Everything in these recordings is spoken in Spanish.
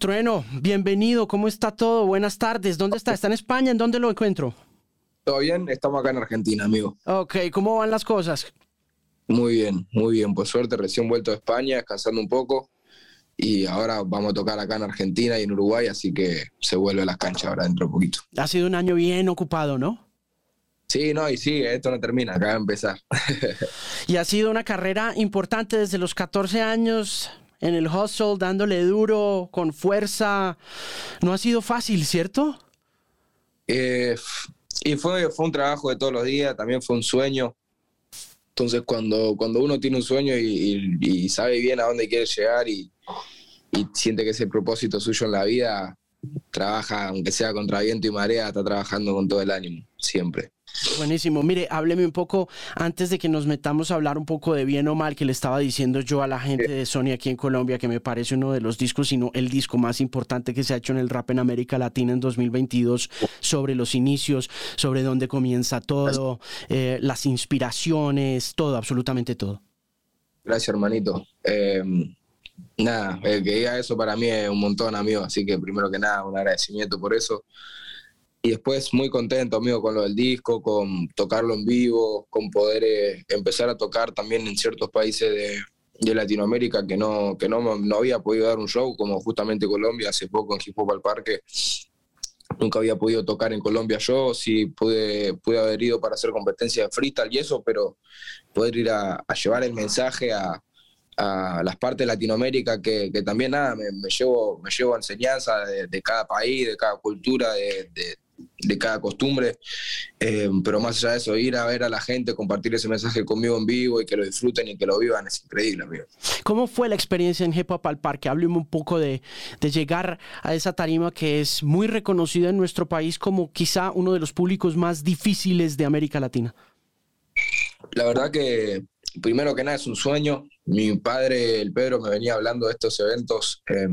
Trueno, bienvenido, ¿cómo está todo? Buenas tardes, ¿dónde está? ¿Está en España? ¿En dónde lo encuentro? Todo bien, estamos acá en Argentina, amigo. Ok, ¿cómo van las cosas? Muy bien, muy bien, por suerte recién vuelto a España, descansando un poco y ahora vamos a tocar acá en Argentina y en Uruguay, así que se vuelve a las canchas ahora dentro de poquito. Ha sido un año bien ocupado, ¿no? Sí, no, y sí, esto no termina, acaba de empezar. y ha sido una carrera importante desde los 14 años en el hustle, dándole duro, con fuerza. No ha sido fácil, ¿cierto? Eh, y fue, un trabajo de todos los días, también fue un sueño. Entonces, cuando, cuando uno tiene un sueño y, sabe bien a dónde quiere llegar y, y siente que es el propósito suyo en la vida, trabaja, aunque sea contra viento y marea, está trabajando con todo el ánimo, siempre. Buenísimo. Mire, hábleme un poco, antes de que nos metamos a hablar un poco de bien o mal, que le estaba diciendo yo a la gente de Sony aquí en Colombia, que me parece uno de los discos, sino el disco más importante que se ha hecho en el rap en América Latina en 2022, sobre los inicios, sobre dónde comienza todo, eh, las inspiraciones, todo, absolutamente todo. Gracias, hermanito. Eh, nada, el que diga eso para mí es un montón, amigo. Así que primero que nada, un agradecimiento por eso. Y después muy contento, amigo, con lo del disco, con tocarlo en vivo, con poder eh, empezar a tocar también en ciertos países de, de Latinoamérica que no, que no, no había podido dar un show, como justamente Colombia, hace poco en Hip Hop al Parque. Nunca había podido tocar en Colombia yo, sí pude, pude haber ido para hacer competencia de freestyle y eso, pero poder ir a, llevar el mensaje a, a las partes de Latinoamérica que, también nada, me, llevo, me llevo enseñanza de, cada país, de cada cultura, de, cada costumbre, eh, pero más allá de eso, ir a ver a la gente, compartir ese mensaje conmigo en vivo y que lo disfruten y que lo vivan es increíble, amigo. ¿Cómo fue la experiencia en Hip Hop al Parque? Hábleme un poco de, de llegar a esa tarima que es muy reconocida en nuestro país como quizá uno de los públicos más difíciles de América Latina. La verdad que primero que nada es un sueño. Mi padre, el Pedro, me venía hablando de estos eventos, eh,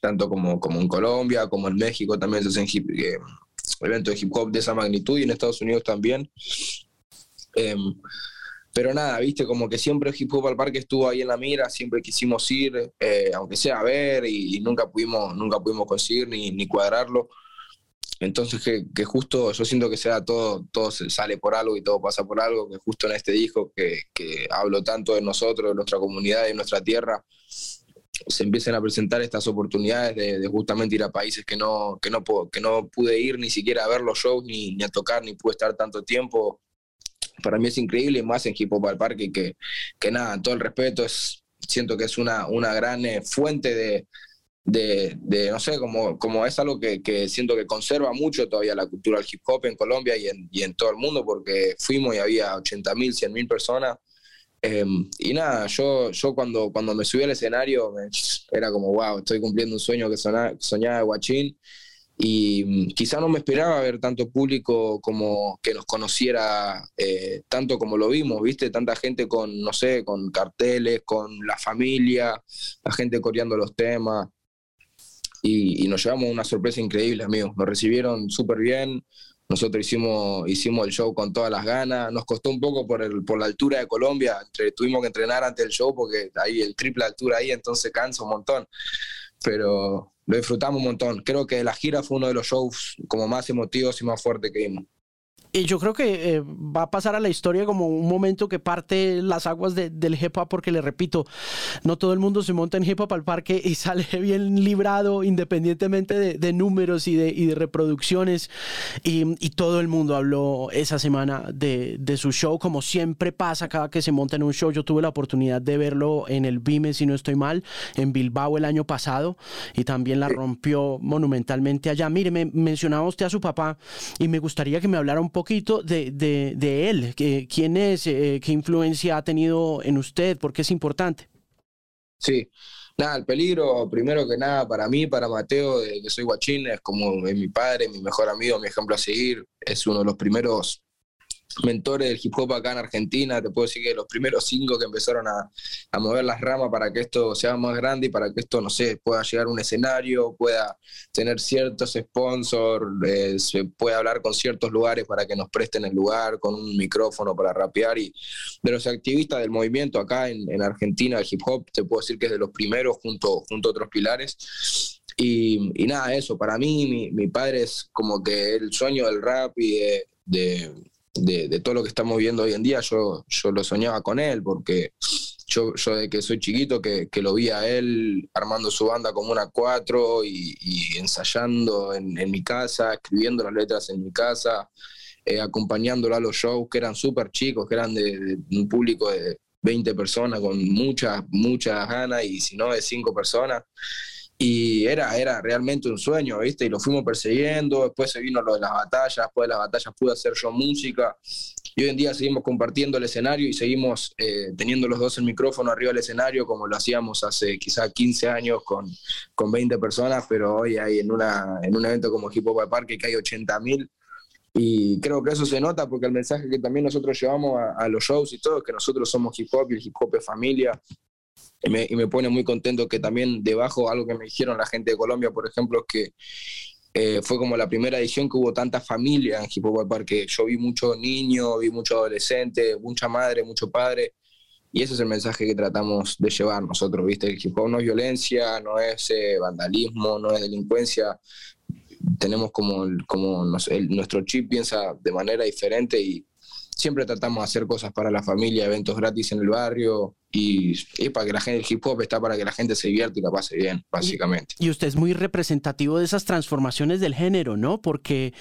tanto como, como en Colombia, como en México también se hacen hip, eh, eventos de hip hop de esa magnitud y en Estados Unidos también. Eh, pero nada, viste, como que siempre Hip Hop al Parque estuvo ahí en la mira, siempre quisimos ir, aunque sea a ver, y, nunca pudimos, nunca pudimos conseguir ni, ni cuadrarlo. Entonces que, justo yo siento que sea todo, todo sale por algo y todo pasa por algo, que justo en este disco que, que hablo tanto de nosotros, de nuestra comunidad, de nuestra tierra, se empiecen a presentar estas oportunidades de, justamente ir a países que no, que, no, que no pude ir ni siquiera a ver los shows, ni, ni a tocar, ni pude estar tanto tiempo. Para mí es increíble, más en Hip Hop al Parque, que, que nada, todo el respeto, es, siento que es una, una gran eh, fuente de, de, no sé, como, como es algo que, que, siento que conserva mucho todavía la cultura del hip hop en Colombia y en, y en todo el mundo, porque fuimos y había 80 mil, 100 mil personas. Em, y nada, yo, yo cuando, cuando me subí al escenario era como, wow, estoy cumpliendo un sueño que soñaba de Guachín. Y mm, quizá no me esperaba ver tanto público como que nos conociera eh, tanto como lo vimos, ¿viste? Tanta gente con, no sé, con carteles, con la familia, la gente coreando los temas y, nos llevamos una sorpresa increíble, amigos. Nos recibieron súper bien, nosotros hicimos, hicimos el show con todas las ganas, nos costó un poco por, el, por la altura de Colombia, tuvimos que entrenar antes del show porque hay el triple altura ahí, entonces cansa un montón, pero lo disfrutamos un montón. Creo que la gira fue uno de los shows como más emotivos y más fuertes que vimos. Y yo creo que eh, va a pasar a la historia como un momento que parte las aguas del hip hop, porque le repito, no todo el mundo se monta en hip hop al parque y sale bien librado, independientemente de, números y de, y de reproducciones. Y, y, todo el mundo habló esa semana de, de, su show, como siempre pasa cada que se monta en un show. Yo tuve la oportunidad de verlo en el Vime, si no estoy mal, en Bilbao el año pasado, y también la rompió monumentalmente allá. Mire, me mencionaba usted a su papá y me gustaría que me hablara un poco poquito de, de, de él. ¿Quién es? Eh, ¿Qué influencia ha tenido en usted? ¿Por qué es importante? Sí, nada, el peligro, primero que nada, para mí, para Mateo, que soy guachín, es como mi padre, mi mejor amigo, mi ejemplo a seguir. Es uno de los primeros mentores del hip hop acá en Argentina, te puedo decir que los primeros cinco que empezaron a, mover las ramas para que esto sea más grande y para que esto, no sé, pueda llegar a un escenario, pueda tener ciertos sponsors, eh, se pueda hablar con ciertos lugares para que nos presten el lugar, con un micrófono para rapear y de los activistas del movimiento acá en, Argentina, el hip hop, te puedo decir que es de los primeros junto, junto a otros pilares. Y, nada, eso, para mí, mi, padre es como que el sueño del rap y de, todo lo que estamos viendo hoy en día, yo, yo lo soñaba con él, porque yo, yo de que soy chiquito, que, que, lo vi a él armando su banda como una cuatro y, ensayando en, mi casa, escribiendo las letras en mi casa, eh, acompañándolo a los shows que eran súper chicos, que eran de, un público de 20 personas con muchas, muchas ganas y si no de 5 personas. Y era, era realmente un sueño, ¿viste? Y lo fuimos persiguiendo, después se vino lo de las batallas, después de las batallas pude hacer yo música. Y hoy en día seguimos compartiendo el escenario y seguimos eh, teniendo los dos el micrófono arriba del escenario como lo hacíamos hace quizá 15 años con, con 20 personas, pero hoy hay en, una, en un evento como Hip Hop Parque que hay 80 mil. Y creo que eso se nota porque el mensaje que también nosotros llevamos a, a, los shows y todo es que nosotros somos hip hop y el hip hop es familia y me, pone muy contento que también debajo, algo que me dijeron la gente de Colombia, por ejemplo, es que eh, fue como la primera edición que hubo tanta familia en Hip Hop Parque. Yo vi muchos niños, vi muchos adolescentes, mucha madre, mucho padre. Y ese es el mensaje que tratamos de llevar nosotros, ¿viste? El hip hop no es violencia, no es eh, vandalismo, no es delincuencia. Tenemos como, como nuestro chip piensa de manera diferente y, siempre tratamos de hacer cosas para la familia, eventos gratis en el barrio y, para que la gente, el hip hop está para que la gente se divierta y la pase bien, básicamente. Y, usted es muy representativo de esas transformaciones del género, ¿no? Porque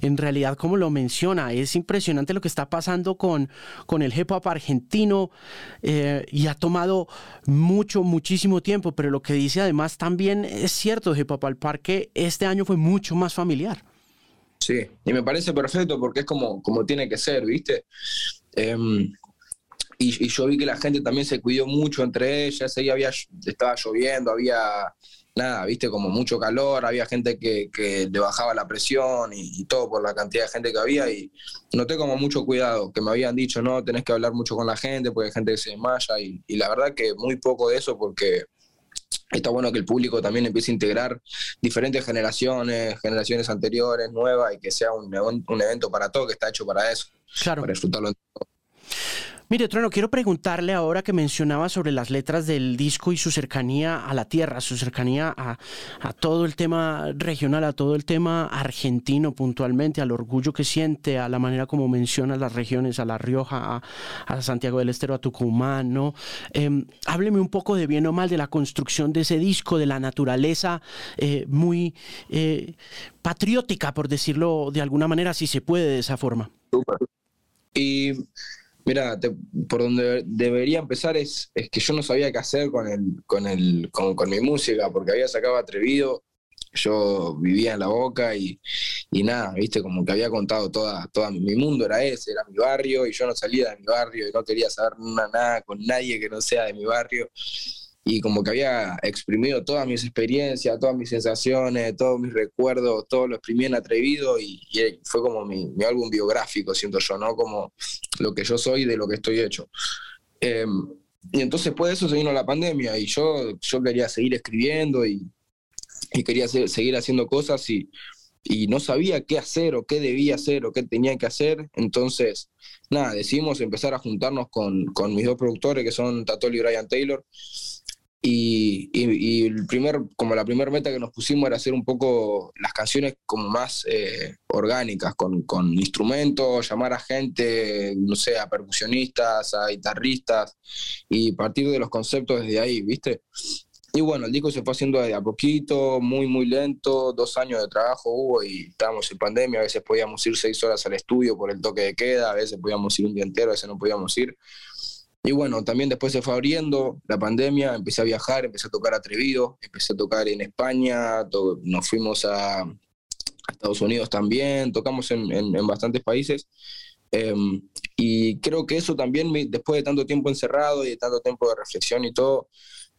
en realidad, como lo menciona, es impresionante lo que está pasando con, con el hip hop argentino eh, y ha tomado mucho, muchísimo tiempo, pero lo que dice además también es cierto, hip hop al parque este año fue mucho más familiar. Sí, y me parece perfecto porque es como, como tiene que ser, ¿viste? Em, y, yo vi que la gente también se cuidó mucho entre ellas, ahí había, estaba lloviendo, había nada, viste, como mucho calor, había gente que, le bajaba la presión y, todo por la cantidad de gente que había y noté como mucho cuidado, que me habían dicho, no, tenés que hablar mucho con la gente porque hay gente que se desmaya y, y la verdad que muy poco de eso porque está bueno que el público también empiece a integrar diferentes generaciones, generaciones anteriores, nuevas, y que sea un, un evento para todo, que está hecho para eso, claro. para disfrutarlo en todo. Mire, Trono, quiero preguntarle ahora que mencionaba sobre las letras del disco y su cercanía a la tierra, su cercanía a, todo el tema regional, a todo el tema argentino puntualmente, al orgullo que siente, a la manera como menciona las regiones, a La Rioja, a, Santiago del Estero, a Tucumán, ¿no? Em, hábleme un poco de bien o mal de la construcción de ese disco, de la naturaleza eh, muy eh, patriótica, por decirlo de alguna manera, si se puede de esa forma. Y Mira, por donde debería empezar es, es, que yo no sabía qué hacer con, el, con, el, con, mi música, porque había sacado Atrevido, yo vivía en la boca y, y, nada, viste, como que había contado toda, toda mi mundo era ese, era mi barrio y yo no salía de mi barrio y no quería saber nada con nadie que no sea de mi barrio y como que había exprimido todas mis experiencias, todas mis sensaciones, todos mis recuerdos, todo lo exprimí en Atrevido y, fue como mi, álbum biográfico, siento yo, ¿no? Como lo que yo soy de lo que estoy hecho. Em, y entonces después de eso se vino la pandemia y yo, yo quería seguir escribiendo y, quería seguir haciendo cosas y, y no sabía qué hacer o qué debía hacer o qué tenía que hacer. Entonces, nada, decidimos empezar a juntarnos con, con mis dos productores que son Tatoli y Brian Taylor y, y, el primer, como la primera meta que nos pusimos era hacer un poco las canciones como más eh, orgánicas, con, con, instrumentos, llamar a gente, no sé, a percusionistas, a guitarristas, y partir de los conceptos desde ahí, ¿viste? Y bueno, el disco se fue haciendo a poquito, muy, muy lento, dos años de trabajo hubo y estábamos en pandemia, a veces podíamos ir seis horas al estudio por el toque de queda, a veces podíamos ir un día entero, a veces no podíamos ir. Y bueno, también después se fue abriendo la pandemia, empecé a viajar, empecé a tocar atrevido, empecé a tocar en España, nos fuimos a, Estados Unidos también, tocamos en, bastantes países. Em, y creo que eso también, después de tanto tiempo encerrado y de tanto tiempo de reflexión y todo,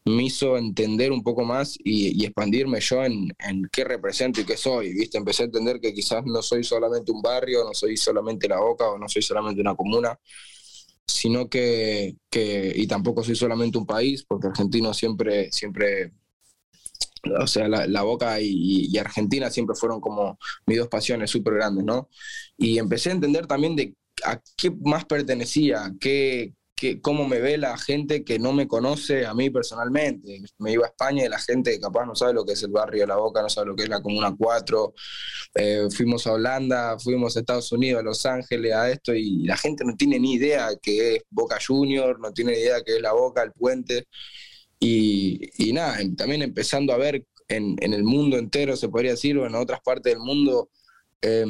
me hizo entender un poco más y, expandirme yo en, en, qué represento y qué soy, ¿viste? Empecé a entender que quizás no soy solamente un barrio, no soy solamente la boca o no soy solamente una comuna, sino que, y tampoco soy solamente un país, porque argentino siempre, siempre, o sea, la, Boca y, Argentina siempre fueron como mis dos pasiones súper grandes, ¿no? Y empecé a entender también de a qué más pertenecía, qué, cómo me ve la gente que no me conoce a mí personalmente. Me iba a España y la gente capaz no sabe lo que es el barrio de La Boca, no sabe lo que es la Comuna 4. Eh, fuimos a Holanda, fuimos a Estados Unidos, a Los Ángeles, a esto, y la gente no tiene ni idea que es Boca Junior, no tiene ni idea que es La Boca, el puente. Y, nada, em, también empezando a ver en, el mundo entero, se podría decir, o en otras partes del mundo, eh,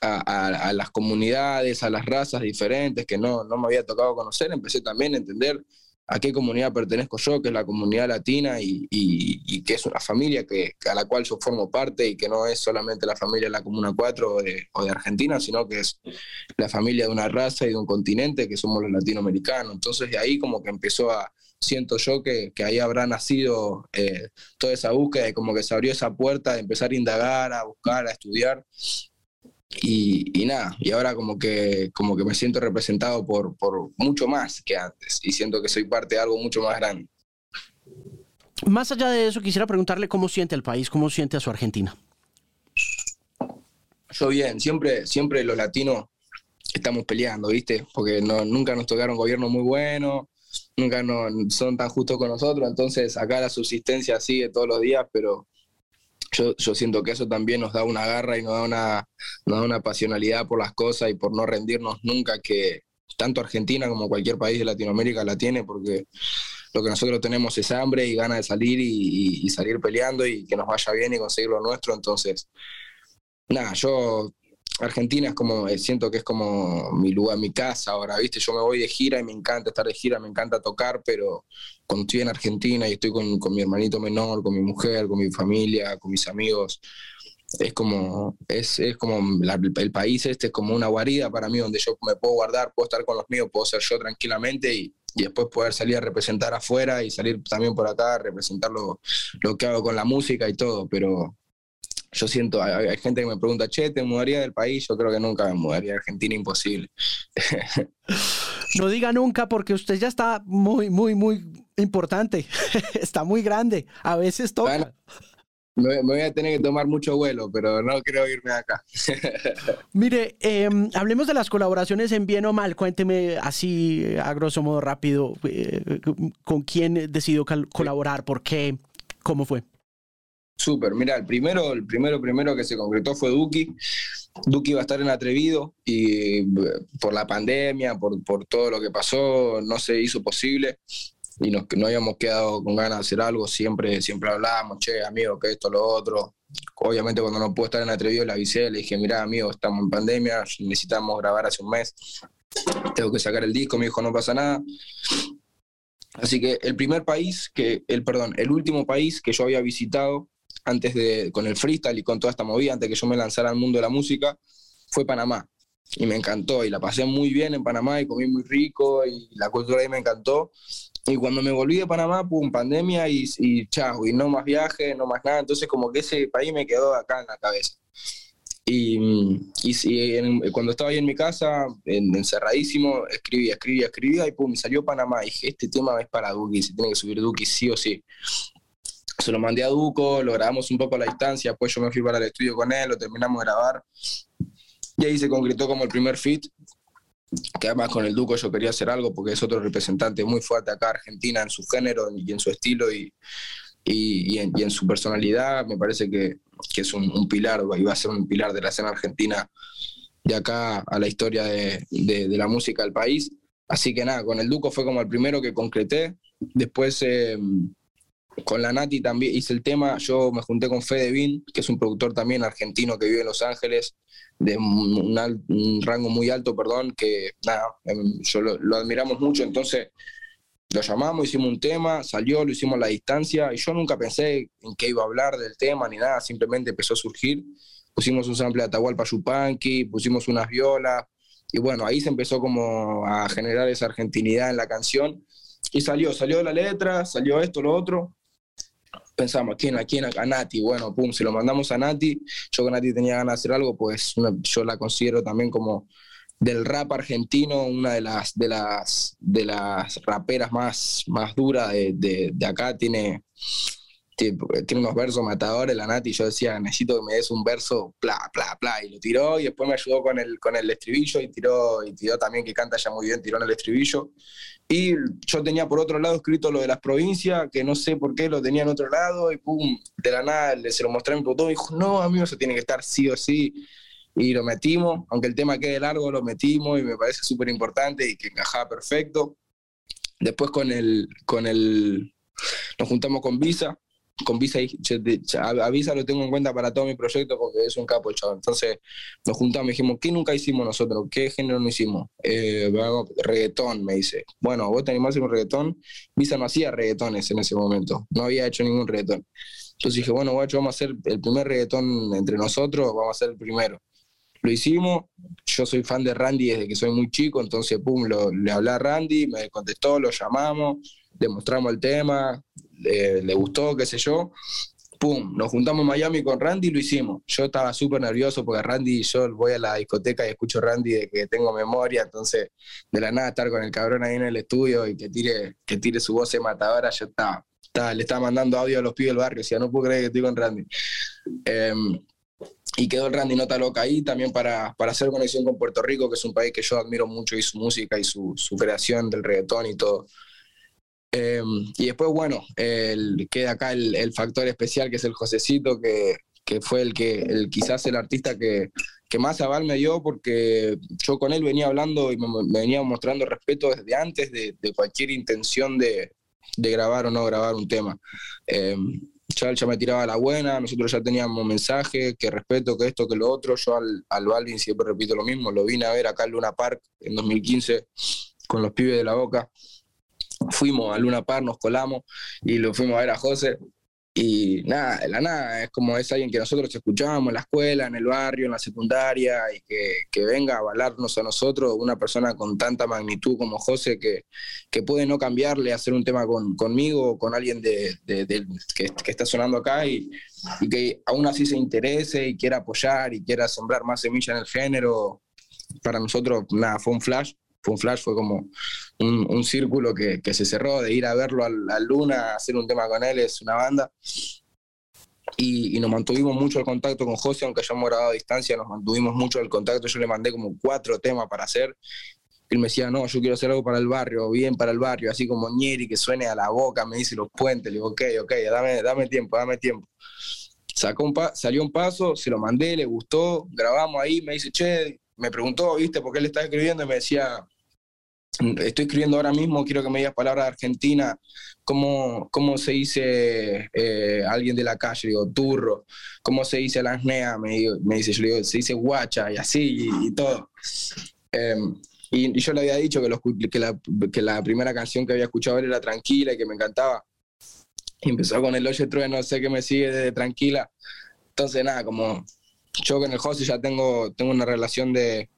a, las comunidades, a las razas diferentes que no, no me había tocado conocer, empecé también a entender a qué comunidad pertenezco yo, que es la comunidad latina y, y, que es una familia que, a la cual yo formo parte y que no es solamente la familia de la Comuna 4 o de, Argentina, sino que es la familia de una raza y de un continente que somos los latinoamericanos. Entonces de ahí como que empezó a, siento yo que, que ahí habrá nacido eh, toda esa búsqueda y como que se abrió esa puerta de empezar a indagar, a buscar, a estudiar y, nada, y ahora como que, como que me siento representado por, por mucho más que antes y siento que soy parte de algo mucho más grande. Más allá de eso, quisiera preguntarle cómo siente el país, cómo siente a su Argentina. Yo bien, siempre, siempre los latinos estamos peleando, ¿viste? Porque no, nunca nos tocaron gobiernos muy buenos, nunca no, son tan justos con nosotros, entonces acá la subsistencia sigue todos los días, pero yo, siento que eso también nos da una garra y nos da una, nos da una pasionalidad por las cosas y por no rendirnos nunca, que tanto Argentina como cualquier país de Latinoamérica la tiene, porque lo que nosotros tenemos es hambre y ganas de salir y salir peleando y que nos vaya bien y conseguir lo nuestro. Entonces, nada, yo Argentina es como, eh, siento que es como mi lugar, mi casa ahora, ¿viste? Yo me voy de gira y me encanta estar de gira, me encanta tocar, pero cuando estoy en Argentina y estoy con, con mi hermanito menor, con mi mujer, con mi familia, con mis amigos, es como, es, es como el país este es como una guarida para mí donde yo me puedo guardar, puedo estar con los míos, puedo ser yo tranquilamente y, después poder salir a representar afuera y salir también por acá representar lo, lo que hago con la música y todo, pero yo siento, hay, gente que me pregunta, che, ¿te mudaría del país? Yo creo que nunca me mudaría de Argentina, imposible. no diga nunca porque usted ya está muy, muy, muy importante, está muy grande, a veces toca. me, voy a tener que tomar mucho vuelo, pero no creo irme acá. Mire, em, hablemos de las colaboraciones en bien o mal. Cuénteme así, a grosso modo rápido, eh, con quién decidió colaborar, por qué, cómo fue. Súper, mira, el primero, el primero, primero que se concretó fue Duki. Duki iba a estar en Atrevido y por la pandemia, por, por todo lo que pasó, no se hizo posible y nos, no habíamos quedado con ganas de hacer algo, siempre, siempre hablábamos, che, amigo, que esto, lo otro. Obviamente cuando no pude estar en Atrevido le avisé, le dije, mira, amigo, estamos en pandemia, necesitamos grabar hace un mes, tengo que sacar el disco, me dijo, no pasa nada. Así que el primer país que, el perdón, el último país que yo había visitado antes de, con el freestyle y con toda esta movida, antes que yo me lanzara al mundo de la música, fue Panamá. Y me encantó, y la pasé muy bien en Panamá, y comí muy rico, y la cultura ahí me encantó. Y cuando me volví de Panamá, pum, pandemia, y, y chao, y no más viajes, no más nada. Entonces, como que ese país me quedó acá en la cabeza. Y, y, cuando estaba ahí en mi casa, encerradísimo, escribía, escribía, escribía, y pum, salió Panamá. Y dije, este tema es para Duki, se tiene que subir Duki sí o sí se lo mandé a Duco, lo grabamos un poco a la distancia, después yo me fui para el estudio con él, lo terminamos de grabar. Y ahí se concretó como el primer fit, que además con el Duco yo quería hacer algo porque es otro representante muy fuerte acá Argentina en su género y en su estilo y, y, en, su personalidad. Me parece que, que es un, un, pilar, y va a ser un pilar de la escena argentina de acá a la historia de, de, la música del país. Así que nada, con el Duco fue como el primero que concreté. Después... Eh, con la Nati también hice el tema, yo me junté con Fede Bin, que es un productor también argentino que vive en Los Ángeles, de un, rango muy alto, perdón, que nada, em, yo lo, admiramos mucho, entonces lo llamamos, hicimos un tema, salió, lo hicimos a la distancia, y yo nunca pensé en qué iba a hablar del tema ni nada, simplemente empezó a surgir, pusimos un sample de Atahualpa Yupanqui, pusimos unas violas, y bueno, ahí se empezó como a generar esa argentinidad en la canción, y salió, salió la letra, salió esto, lo otro, pensamos, ¿a quién, a quién? A Nati. Bueno, pum, si lo mandamos a Nati, yo con Nati tenía ganas de hacer algo, pues yo la considero también como del rap argentino, una de las, de las, de las raperas más, más duras de, de, acá. Tiene, tiene unos versos matadores, la Nati, y yo decía, necesito que me des un verso, bla, bla, bla, y lo tiró, y después me ayudó con el, con el estribillo, y tiró, y tiró también, que canta ya muy bien, tiró en el estribillo. Y yo tenía por otro lado escrito lo de las provincias, que no sé por qué lo tenía en otro lado, y pum, de la nada se lo mostré en mi y dijo, no, amigo, eso tiene que estar sí o sí. Y lo metimos, aunque el tema quede largo, lo metimos y me parece súper importante y que encajaba perfecto. Después con el, con el, nos juntamos con Visa, con Visa, a Visa lo tengo en cuenta para todo mi proyecto porque es un capo el chavo. Entonces nos juntamos y dijimos, ¿qué nunca hicimos nosotros? ¿Qué género no hicimos? Eh, reggaetón, me dice. Bueno, vos te animás a hacer un reggaetón. Visa no hacía reggaetones en ese momento, no había hecho ningún reggaetón. Entonces dije, bueno, guacho, vamos a hacer el primer reggaetón entre nosotros, vamos a hacer el primero. Lo hicimos, yo soy fan de Randy desde que soy muy chico, entonces, pum, le hablé a Randy, me contestó, lo llamamos, le mostramos el tema, le, gustó, qué sé yo. Pum, nos juntamos en Miami con Randy y lo hicimos. Yo estaba súper nervioso porque Randy, yo voy a la discoteca y escucho Randy de que tengo memoria, entonces de la nada estar con el cabrón ahí en el estudio y que tire, que tire su voz de matadora, yo estaba, le estaba mandando audio a los pibes del barrio, o sea, no puedo creer que estoy con Randy. Em, y quedó el Randy Nota Loca ahí también para, para hacer conexión con Puerto Rico, que es un país que yo admiro mucho y su música y su, su creación del reggaetón y todo. Em, y después, bueno, el, queda acá el, factor especial que es el Josecito, que, que fue el que el, quizás el artista que, que, más aval me dio, porque yo con él venía hablando y me, venía mostrando respeto desde antes de, cualquier intención de, de, grabar o no grabar un tema. Eh, ya, ya me tiraba la buena, nosotros ya teníamos mensajes, que respeto, que esto, que lo otro. Yo al, al Balvin siempre repito lo mismo, lo vine a ver acá en Luna Park en 2015 con los pibes de la boca fuimos a Luna Par, nos colamos y lo fuimos a ver a José. Y nada, de la nada, es como es alguien que nosotros escuchábamos en la escuela, en el barrio, en la secundaria, y que, que venga a avalarnos a nosotros, una persona con tanta magnitud como José, que, que puede no cambiarle, hacer un tema con, conmigo o con alguien de, de, que, que, está sonando acá y, y que aún así se interese y quiera apoyar y quiera sembrar más semilla en el género. Para nosotros, nada, fue un flash fue un flash, fue como un, círculo que, se cerró, de ir a verlo al, Luna, hacer un tema con él, es una banda. Y, nos mantuvimos mucho el contacto con José, aunque hayamos grabado a distancia, nos mantuvimos mucho el contacto. Yo le mandé como cuatro temas para hacer. Él me decía, no, yo quiero hacer algo para el barrio, bien para el barrio, así como Ñeri, que suene a la boca, me dice los puentes. Le digo, ok, ok, dame, dame tiempo, dame tiempo. Sacó un salió un paso, se lo mandé, le gustó, grabamos ahí, me dice, che, me preguntó, ¿viste? Porque él estaba escribiendo y me decía, estoy escribiendo ahora mismo, quiero que me digas palabras de Argentina, ¿cómo, cómo se dice eh, alguien de la calle? Digo, turro. ¿Cómo se dice la asnea? Me, me dice, yo le digo, se dice guacha y así y, todo. Em, y, yo le había dicho que, la, que, la, primera canción que había escuchado era Tranquila y que me encantaba. Y empezó con el Oye Trueno, sé que me sigue desde Tranquila. Entonces, nada, como yo con el José ya tengo, tengo una relación de,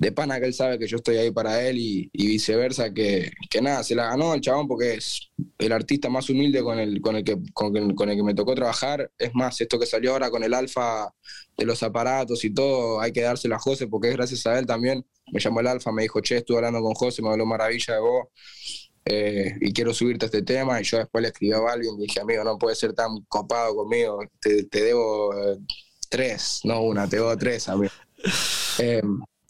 de pana que él sabe que yo estoy ahí para él y, viceversa, que, que, nada, se la ganó el chabón porque es el artista más humilde con el, con el, que, con, el que me tocó trabajar. Es más, esto que salió ahora con el alfa de los aparatos y todo, hay que dárselo a José porque es gracias a él también. Me llamó el alfa, me dijo, che, estuve hablando con José, me habló maravilla de vos. Eh, y quiero subirte a este tema. Y yo después le escribí a alguien y dije, amigo, no puedes ser tan copado conmigo, te, debo eh, tres, no una, te debo tres, amigo. Eh,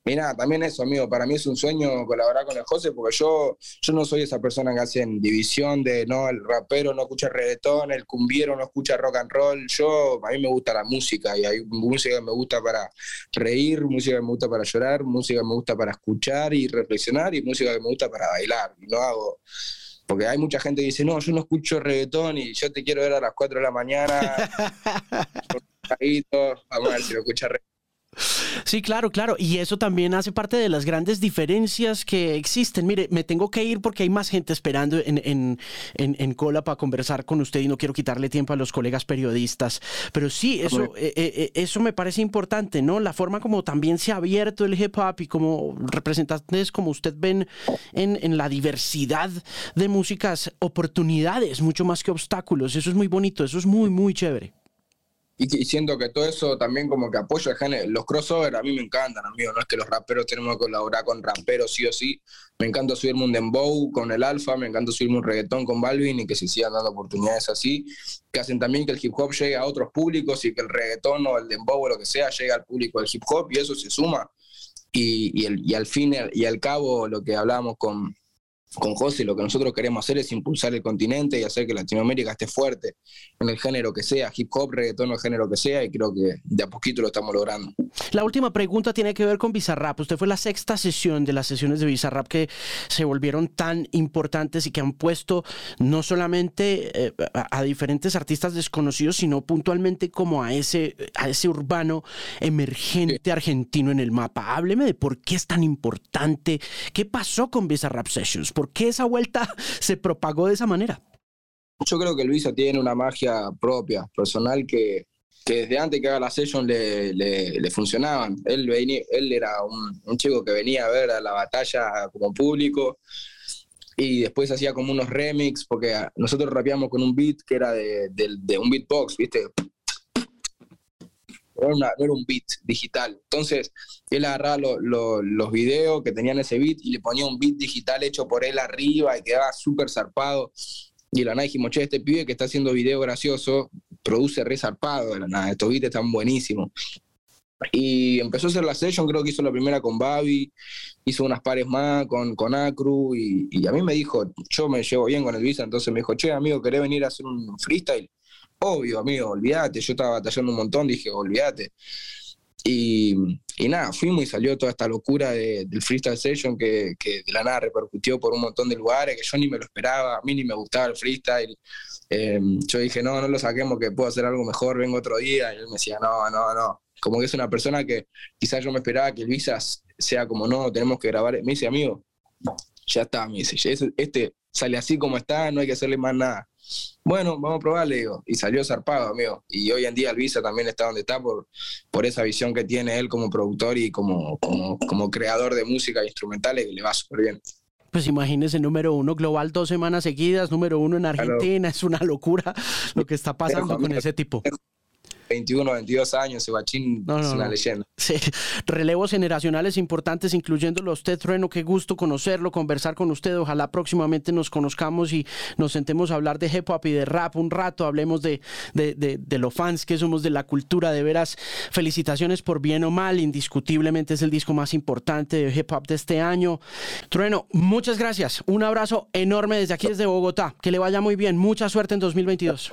y nada, también eso, amigo, para mí es un sueño colaborar con el José, porque yo, yo no soy esa persona que hace en división de, no, el rapero no escucha reggaetón, el cumbiero no escucha rock and roll. Yo, a mí me gusta la música, y hay música que me gusta para reír, música que me gusta para llorar, música que me gusta para escuchar y reflexionar, y música que me gusta para bailar. Y no hago porque hay mucha gente que dice, no, yo no escucho reggaetón y yo te quiero ver a las 4 de la mañana. vamos a ver si lo escucha reggaetón Sí, claro, claro. Y eso también hace parte de las grandes diferencias que existen. Mire, me tengo que ir porque hay más gente esperando en, en, cola para conversar con usted y no quiero quitarle tiempo a los colegas periodistas. Pero sí, eso, eh, eh, eh, eso me parece importante, ¿no? La forma como también se ha abierto el hip hop y como representantes como usted ven en, en la diversidad de músicas, oportunidades mucho más que obstáculos. Eso es muy bonito, eso es muy, muy chévere. Y, siento que todo eso también como que apoya. Los crossovers a mí me encantan, amigo. No es que los raperos tenemos que colaborar con raperos sí o sí. Me encanta subirme un dembow con el alfa, me encanta subirme un reggaetón con Balvin y que se sigan dando oportunidades así, que hacen también que el hip hop llegue a otros públicos y que el reggaetón o el dembow o lo que sea llegue al público del hip hop y eso se suma. Y, y al fin y al cabo, lo que hablábamos con, con José lo que nosotros queremos hacer es impulsar el continente y hacer que Latinoamérica esté fuerte en el género que sea, hip hop, reggaetón, el género que sea, y creo que de a poquito lo estamos logrando. La última pregunta tiene que ver con Bizarrap. Usted fue la sexta sesión de las sesiones de Bizarrap que se volvieron tan importantes y que han puesto no solamente eh, a, diferentes artistas desconocidos, sino puntualmente como a ese, a ese urbano emergente argentino en el mapa. Hábleme de por qué es tan importante, qué pasó con Bizarrap Sessions ¿Por qué esa vuelta se propagó de esa manera? Yo creo que Luisa tiene una magia propia, personal, que, desde antes que haga la session le, le, funcionaban. Él, él era un, chico que venía a ver a la batalla como público y después hacía como unos remix, porque nosotros rapeamos con un beat que era de, de un beatbox, ¿viste? No era un beat digital. Entonces, él agarraba los videos que tenían ese beat y le ponía un beat digital hecho por él arriba y quedaba súper zarpado. Y la nada dijimos, che, este pibe que está haciendo video gracioso produce re zarpado de la nada, estos beats están buenísimos. Y empezó a hacer la session, creo que hizo la primera con Babi, hizo unas pares más con, con Acru, y, y, a mí me dijo, yo me llevo bien con el Visa, entonces me dijo, che, amigo, ¿querés venir a hacer un freestyle? Obvio, amigo, olvídate, yo estaba batallando un montón, dije, olvídate. Y, y, nada, fuimos y salió toda esta locura del freestyle session que, que, de la nada repercutió por un montón de lugares, que yo ni me lo esperaba, a mí ni me gustaba el freestyle. Em, yo dije, no, no lo saquemos, que puedo hacer algo mejor, vengo otro día. Y él me decía, no, no, no. Como que es una persona que quizás yo me esperaba que el Visas sea como, no, tenemos que grabar. Me dice, amigo, ya está, me dice, este sale así como está, no hay que hacerle más nada bueno, vamos a probarle, digo. Y salió zarpado, amigo. Y hoy en día Elvisa también está donde está por, por esa visión que tiene él como productor y como, como, creador de música instrumentales que le va súper bien. Pues imagínese, número uno global dos semanas seguidas, número uno en Argentina, es una locura lo que está pasando con ese tipo. 21, 22 años, Sebachín es una leyenda. Sí. Relevos generacionales importantes, incluyéndolo usted, Trueno, qué gusto conocerlo, conversar con usted. Ojalá próximamente nos conozcamos y nos sentemos a hablar de hip hop y de rap un rato, hablemos de, de, de, los fans que somos de la cultura. De veras, felicitaciones por bien o mal, indiscutiblemente es el disco más importante de hip hop de este año. Trueno, muchas gracias. Un abrazo enorme desde aquí, desde Bogotá. Que le vaya muy bien. Mucha suerte en 2022.